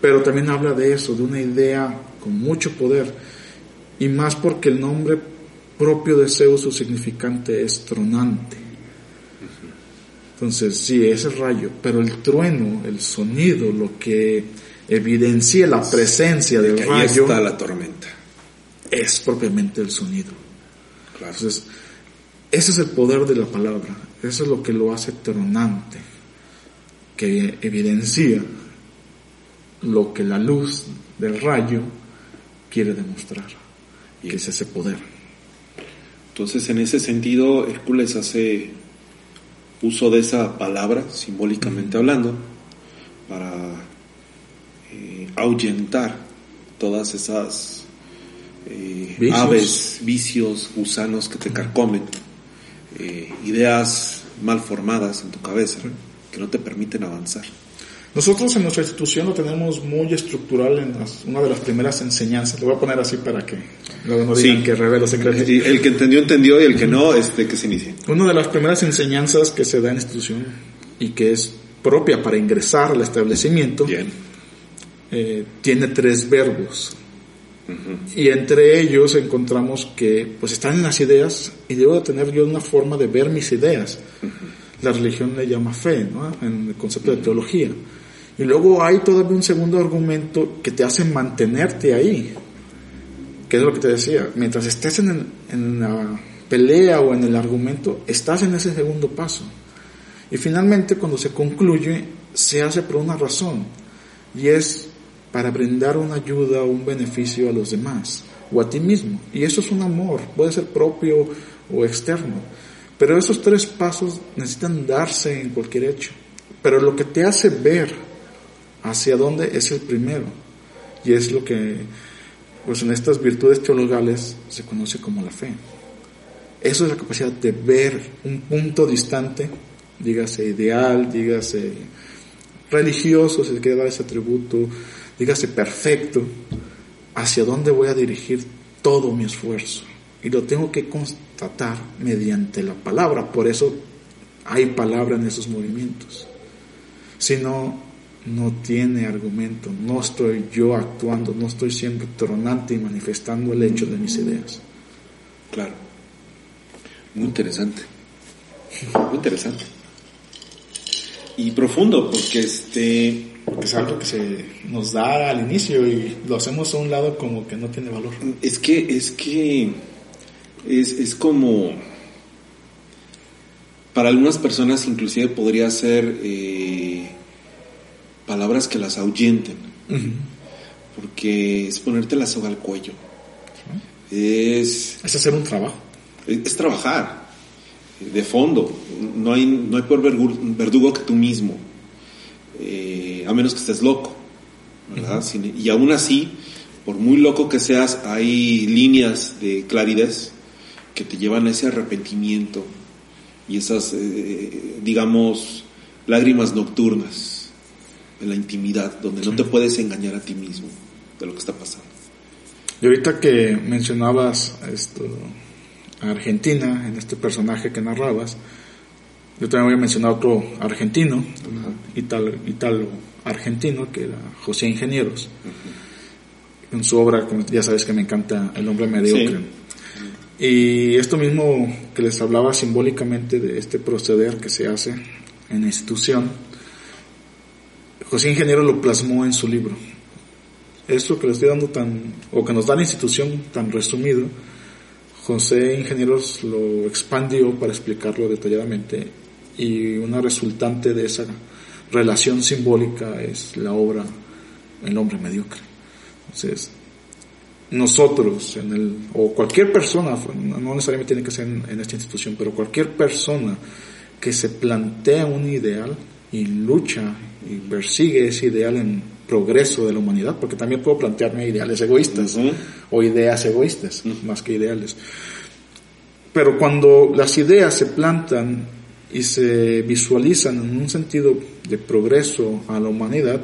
pero también habla de eso, de una idea con mucho poder, y más porque el nombre propio de Zeus, su significante es tronante. Entonces, sí, es rayo, pero el trueno, el sonido, lo que evidencia la presencia del ahí rayo está la tormenta. es propiamente el sonido. Entonces, ese es el poder de la palabra, eso es lo que lo hace tronante, que evidencia lo que la luz del rayo quiere demostrar, que es ese poder. Entonces, en ese sentido, Hércules hace uso de esa palabra, simbólicamente hablando, para eh, ahuyentar todas esas eh, Vicios. aves, vicios, gusanos que te carcomen, eh, ideas mal formadas en tu cabeza que no te permiten avanzar. Nosotros en nuestra institución lo tenemos muy estructural en las- una de las primeras enseñanzas. Lo voy a poner así para que luego no digan Sí. que revelo secretos. Y El que entendió, entendió, y el que no, este, que se inicie. Una de las primeras enseñanzas que se da en la institución y que es propia para ingresar al establecimiento eh, tiene tres verbos. Y entre ellos encontramos que pues están en las ideas y debo de tener yo una forma de ver mis ideas. La religión le llama fe, ¿no? En el concepto de teología. Y luego hay todavía un segundo argumento que te hace mantenerte ahí. Que es lo que te decía. Mientras estés en, en la pelea o en el argumento, estás en ese segundo paso. Y finalmente cuando se concluye, se hace por una razón. Y es para brindar una ayuda o un beneficio a los demás o a ti mismo. Y eso es un amor, puede ser propio o externo. Pero esos tres pasos necesitan darse en cualquier hecho. Pero lo que te hace ver hacia dónde es el primero. Y es lo que, pues en estas virtudes teologales se conoce como la fe. Eso es la capacidad de ver un punto distante, dígase ideal, dígase religioso, si se quiere dar ese atributo, dígase perfecto, hacia dónde voy a dirigir todo mi esfuerzo. Y lo tengo que constatar mediante la palabra, por eso hay palabra en esos movimientos. Si no, no tiene argumento, no estoy yo actuando, no estoy siendo tronante y manifestando el hecho de mis ideas. Claro. Muy interesante. Muy interesante. Y profundo, porque este. Porque es algo que se nos da al inicio y lo hacemos a un lado como que no tiene valor. Es que, es que. Es, es como. Para algunas personas, inclusive, podría ser. eh, palabras que las ahuyenten. Porque es ponerte la soga al cuello. Es. Es hacer un trabajo. Es, es trabajar. De fondo. No hay, no hay peor verdugo que tú mismo. Eh, a menos que estés loco. ¿verdad? Sin- y aún así, por muy loco que seas, hay líneas de claridad que te llevan a ese arrepentimiento y esas, eh, digamos, lágrimas nocturnas en la intimidad, donde no te puedes engañar a ti mismo de lo que está pasando. Y ahorita que mencionabas esto, a Argentina, en este personaje que narrabas, yo también voy a mencionar otro argentino, italo, italo argentino, que era José Ingenieros. En su obra, ya sabes que me encanta El hombre mediocre. Y esto mismo que les hablaba simbólicamente de este proceder que se hace en la institución, José Ingeniero lo plasmó en su libro. Esto que le estoy dando tan, o que nos da la institución tan resumido, José Ingenieros lo expandió para explicarlo detalladamente y una resultante de esa relación simbólica es la obra El hombre mediocre. Entonces, nosotros, en el, o cualquier persona, no necesariamente tiene que ser en, en esta institución, pero cualquier persona que se plantea un ideal y lucha y persigue ese ideal en progreso de la humanidad, porque también puedo plantearme ideales egoístas o ideas egoístas, más que ideales. Pero cuando las ideas se plantan y se visualizan en un sentido de progreso a la humanidad,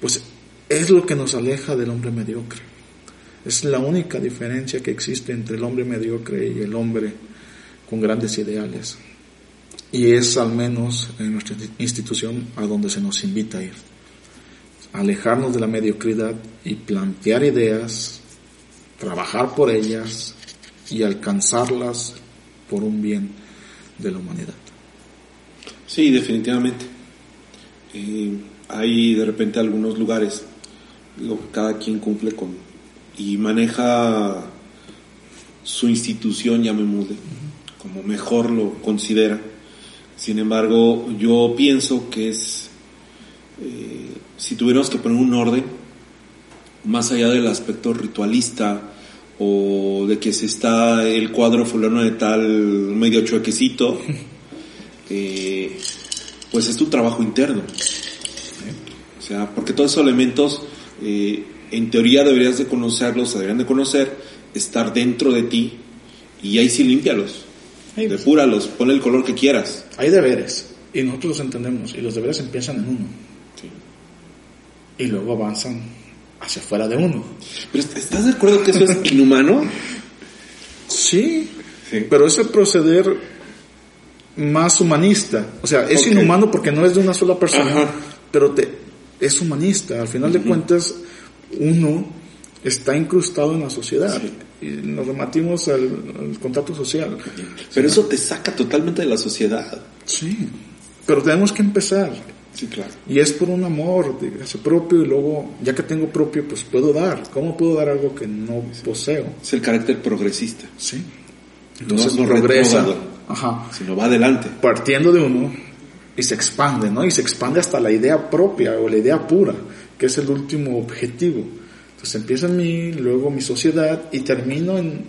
pues es lo que nos aleja del hombre mediocre. Es la única diferencia que existe entre el hombre mediocre y el hombre con grandes ideales. Y es al menos en nuestra institución a donde se nos invita a ir. Alejarnos de la mediocridad y plantear ideas, trabajar por ellas y alcanzarlas por un bien de la humanidad. Sí, definitivamente. Eh, hay de repente algunos lugares, digo, cada quien cumple con y maneja su institución, llamémosle, como mejor lo considera. Sin embargo, yo pienso que es, eh, si tuviéramos que poner un orden, más allá del aspecto ritualista o de que se está el cuadro fulano de tal medio chuequecito, eh, pues es tu trabajo interno. O sea, porque todos esos elementos, eh, en teoría deberías de conocerlos, deberían de conocer, estar dentro de ti y ahí sí límpialos, depúralos, ponle el color que quieras. Hay deberes y nosotros los entendemos y los deberes empiezan en uno. Y luego avanzan hacia afuera de uno. Pero ¿estás de acuerdo que eso es inhumano? Sí, pero ese proceder más humanista, o sea, es inhumano porque no es de una sola persona, pero te, es humanista. Al final de cuentas, uno está incrustado en la sociedad y nos rematimos al, al contrato social. Pero eso te saca totalmente de la sociedad. Sí, pero tenemos que empezar. Sí, claro. Y es por un amor propio y luego, ya que tengo propio, pues puedo dar. ¿Cómo puedo dar algo que no poseo? Es el carácter progresista. Sí. Entonces no, progresa. retrógrado, Ajá. sino va adelante. Partiendo de uno y se expande, ¿no? Y se expande hasta la idea propia o la idea pura, que es el último objetivo. Entonces empieza en mí, luego mi sociedad y termino en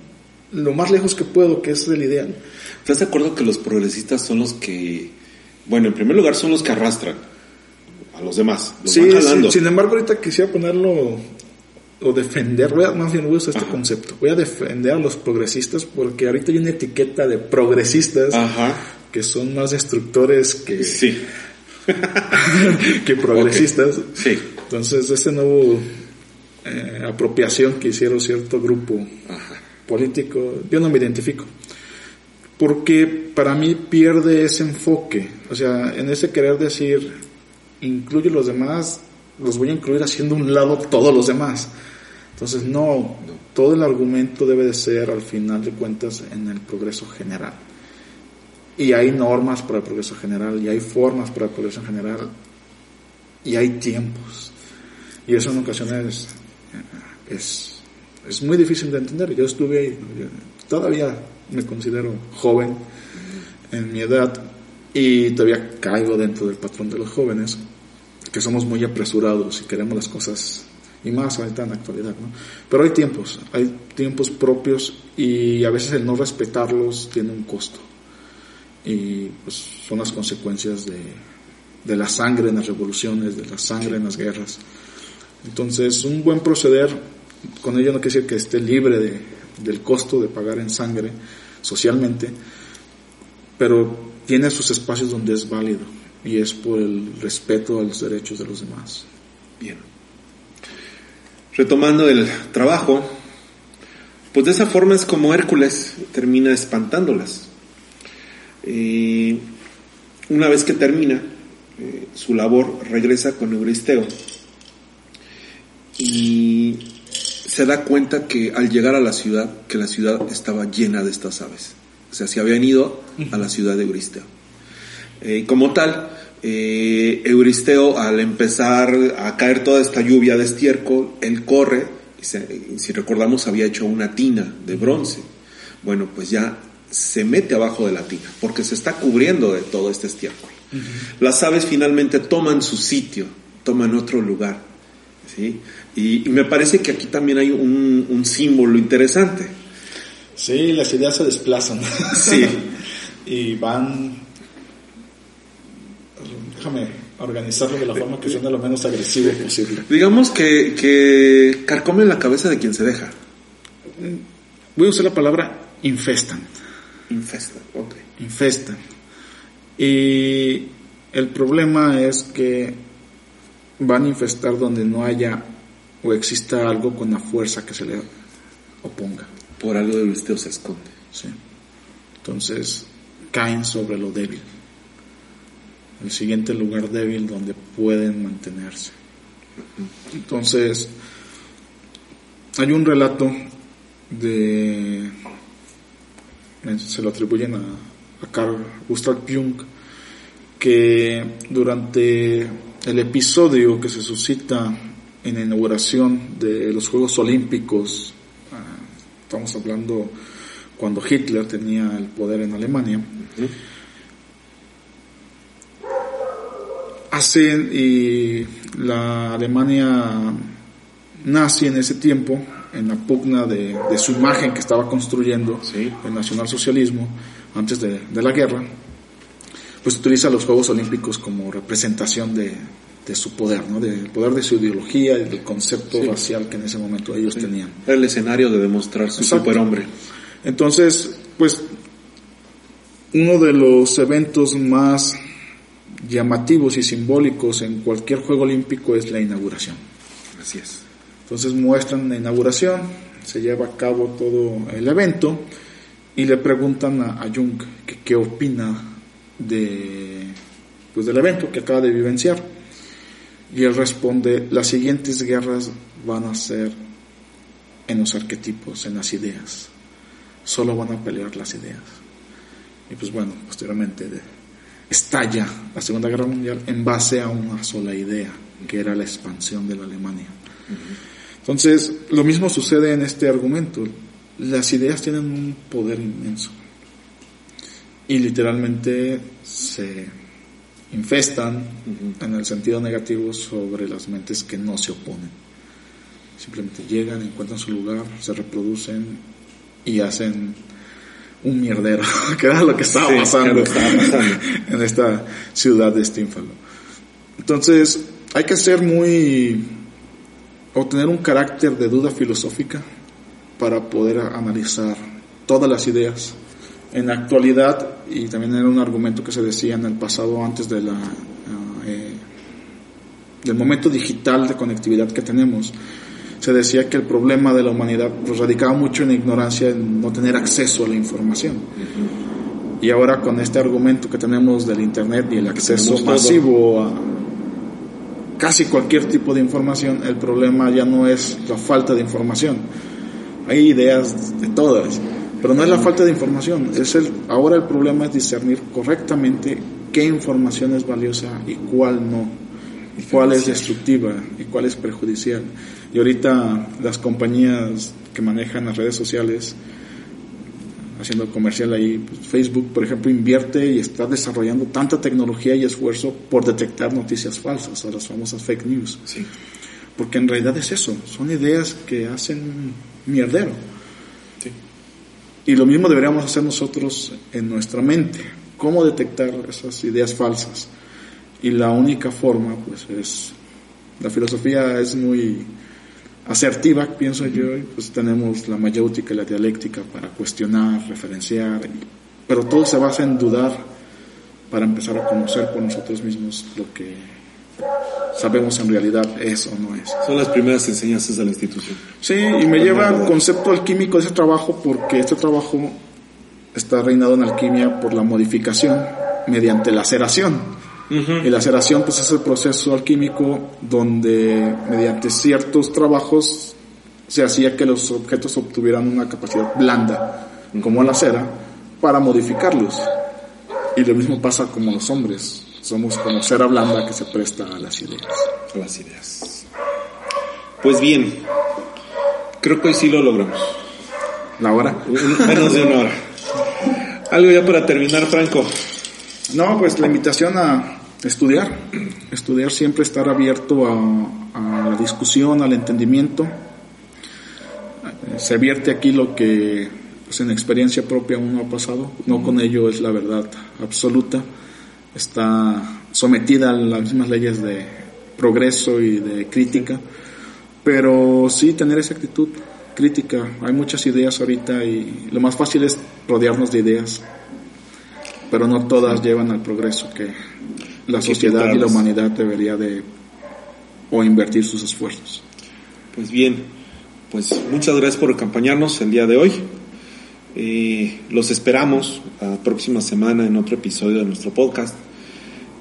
lo más lejos que puedo, que es el ideal. ¿Estás de acuerdo que los progresistas son los que, bueno, en primer lugar son los que arrastran a los demás? Los Sí, sin embargo, ahorita quisiera ponerlo o defender, voy a, más bien voy a usar este concepto, voy a defender a los progresistas porque ahorita hay una etiqueta de progresistas Ajá. que son más destructores que, Sí. que progresistas. Sí. Entonces, ese nuevo eh, apropiación que hicieron cierto grupo político, yo no me identifico. Porque para mí pierde ese enfoque. O sea, en ese querer decir, incluyo los demás, los voy a incluir haciendo un lado todos los demás. Entonces, no, todo el argumento debe de ser, al final de cuentas, en el progreso general. Y hay normas para el progreso general, y hay formas para el progreso general, y hay tiempos. Y eso en ocasiones es, es muy difícil de entender. Yo estuve ahí, yo todavía me considero joven en mi edad y todavía caigo dentro del patrón de los jóvenes, que somos muy apresurados y queremos las cosas, y más ahorita en la actualidad, ¿no? Pero hay tiempos, hay tiempos propios y a veces el no respetarlos tiene un costo. Y pues son las consecuencias de, de la sangre en las revoluciones, de la sangre en las guerras. Entonces, un buen proceder, con ello no quiere decir que esté libre de, del costo de pagar en sangre socialmente, pero tiene sus espacios donde es válido y es por el respeto a los derechos de los demás. Bien. Retomando el trabajo, pues de esa forma es como Hércules termina espantándolas. Eh, una vez que termina eh, su labor, regresa con Euristeo y se da cuenta que al llegar a la ciudad, que la ciudad estaba llena de estas aves. O sea, se habían ido a la ciudad de Euristeo. Eh, como tal, eh, Euristeo al empezar a caer toda esta lluvia de estiércol, él corre, y se- si recordamos había hecho una tina de bronce, bueno, pues ya se mete abajo de la tina, porque se está cubriendo de todo este estiércol. Las aves finalmente toman su sitio, toman otro lugar. ¿sí? Y, y me parece que aquí también hay un, un símbolo interesante. Sí, las ideas se desplazan. Sí. y van. Déjame organizarlo de la forma que suene lo menos agresivo posible. Digamos que, que carcomen la cabeza de quien se deja. Voy a usar la palabra infestan. Infesta, ok. Infestan. Y el problema es que van a infestar donde no haya o exista algo con la fuerza que se le oponga. Por algo de visteo se esconde. Sí. Entonces caen sobre lo débil. El siguiente lugar débil donde pueden mantenerse. Entonces, hay un relato de. Se lo atribuyen a, a Carl Gustav Jung, que durante el episodio que se suscita en la inauguración de los Juegos Olímpicos, ah, estamos hablando cuando Hitler tenía el poder en Alemania, hacen y la Alemania nazi en ese tiempo, en la pugna de, de su imagen que estaba construyendo el nacionalsocialismo antes de, de la guerra, pues utiliza los Juegos Olímpicos como representación de, de su poder, ¿no? del poder de su ideología y del concepto racial que en ese momento ellos tenían. Era el escenario de demostrar su Exacto. superhombre. Entonces, pues, uno de los eventos más llamativos y simbólicos en cualquier Juego Olímpico es la inauguración. Así es. Entonces muestran la inauguración, se lleva a cabo todo el evento y le preguntan a, a Jung que qué opina de, pues, del evento que acaba de vivenciar. Y él responde, las siguientes guerras van a ser en los arquetipos, en las ideas. Solo van a pelear las ideas. Y pues bueno, posteriormente de- estalla la Segunda Guerra Mundial en base a una sola idea, que era la expansión de la Alemania. Entonces, lo mismo sucede en este argumento. Las ideas tienen un poder inmenso. Y literalmente se infestan en el sentido negativo sobre las mentes que no se oponen. Simplemente llegan, encuentran su lugar, se reproducen y hacen un mierdero, que era lo que estaba Sí, pasando, estaba en esta ciudad de Stínfalo. Entonces, hay que ser muy o tener un carácter de duda filosófica para poder analizar todas las ideas. En la actualidad, y también era un argumento que se decía en el pasado antes de la, eh, del momento digital de conectividad que tenemos, se decía que el problema de la humanidad pues, radicaba mucho en la ignorancia, en no tener acceso a la información. Y ahora con este argumento que tenemos del Internet y el acceso Tenemos masivo a casi cualquier tipo de información, el problema ya no es la falta de información. Hay ideas de todas, pero no es la falta de información. Es el, ahora el problema es discernir correctamente qué información es valiosa y cuál no, y cuál es destructiva y cuál es perjudicial. Y ahorita las compañías que manejan las redes sociales, haciendo comercial ahí, pues, Facebook, por ejemplo, invierte y está desarrollando tanta tecnología y esfuerzo por detectar noticias falsas o las famosas fake news. Sí. Porque en realidad es eso, son ideas que hacen mierdero. Y lo mismo deberíamos hacer nosotros en nuestra mente, cómo detectar esas ideas falsas. Y la única forma, pues es, la filosofía es muy asertiva, pienso yo, y pues tenemos la mayéutica y la dialéctica para cuestionar, referenciar, pero todo se basa en dudar para empezar a conocer por nosotros mismos lo que sabemos en realidad es o no es. Son las primeras enseñanzas de la institución. Sí, y me lleva al concepto alquímico de ese trabajo porque este trabajo está reinado en alquimia por la modificación mediante la aceración. Y la aceración pues es el proceso alquímico donde mediante ciertos trabajos se hacía que los objetos obtuvieran una capacidad blanda, como la cera, para modificarlos. Y lo mismo pasa como los hombres. Somos como cera blanda que se presta a las ideas. A las ideas. Pues bien, creo que hoy sí lo logramos. La hora. Menos de una hora. Algo ya para terminar, Franco. No, pues la invitación a estudiar. Estudiar siempre estar abierto a, a la discusión, al entendimiento. Se vierte aquí lo que pues, en experiencia propia uno ha pasado. No con ello es la verdad absoluta. Está sometida a las mismas leyes de progreso y de crítica. Pero sí tener esa actitud crítica. Hay muchas ideas ahorita y lo más fácil es rodearnos de ideas, pero no todas llevan al progreso que la sociedad y la humanidad debería de o invertir sus esfuerzos. Pues bien, pues muchas gracias por acompañarnos el día de hoy. Eh, los esperamos la próxima semana en otro episodio de nuestro podcast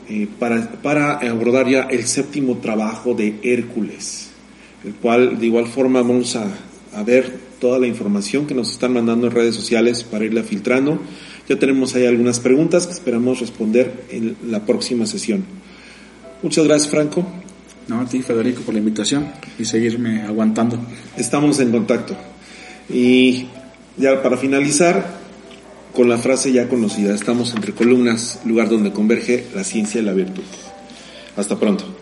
eh, para, para abordar ya el séptimo trabajo de Hércules, el cual de igual forma vamos a, a ver toda la información que nos están mandando en redes sociales para irla filtrando. Ya tenemos ahí algunas preguntas que esperamos responder en la próxima sesión. Muchas gracias, Franco. No, a ti, Federico, por la invitación y seguirme aguantando. Estamos en contacto. Y ya para finalizar, con la frase ya conocida, estamos entre columnas, lugar donde converge la ciencia y la virtud. Hasta pronto.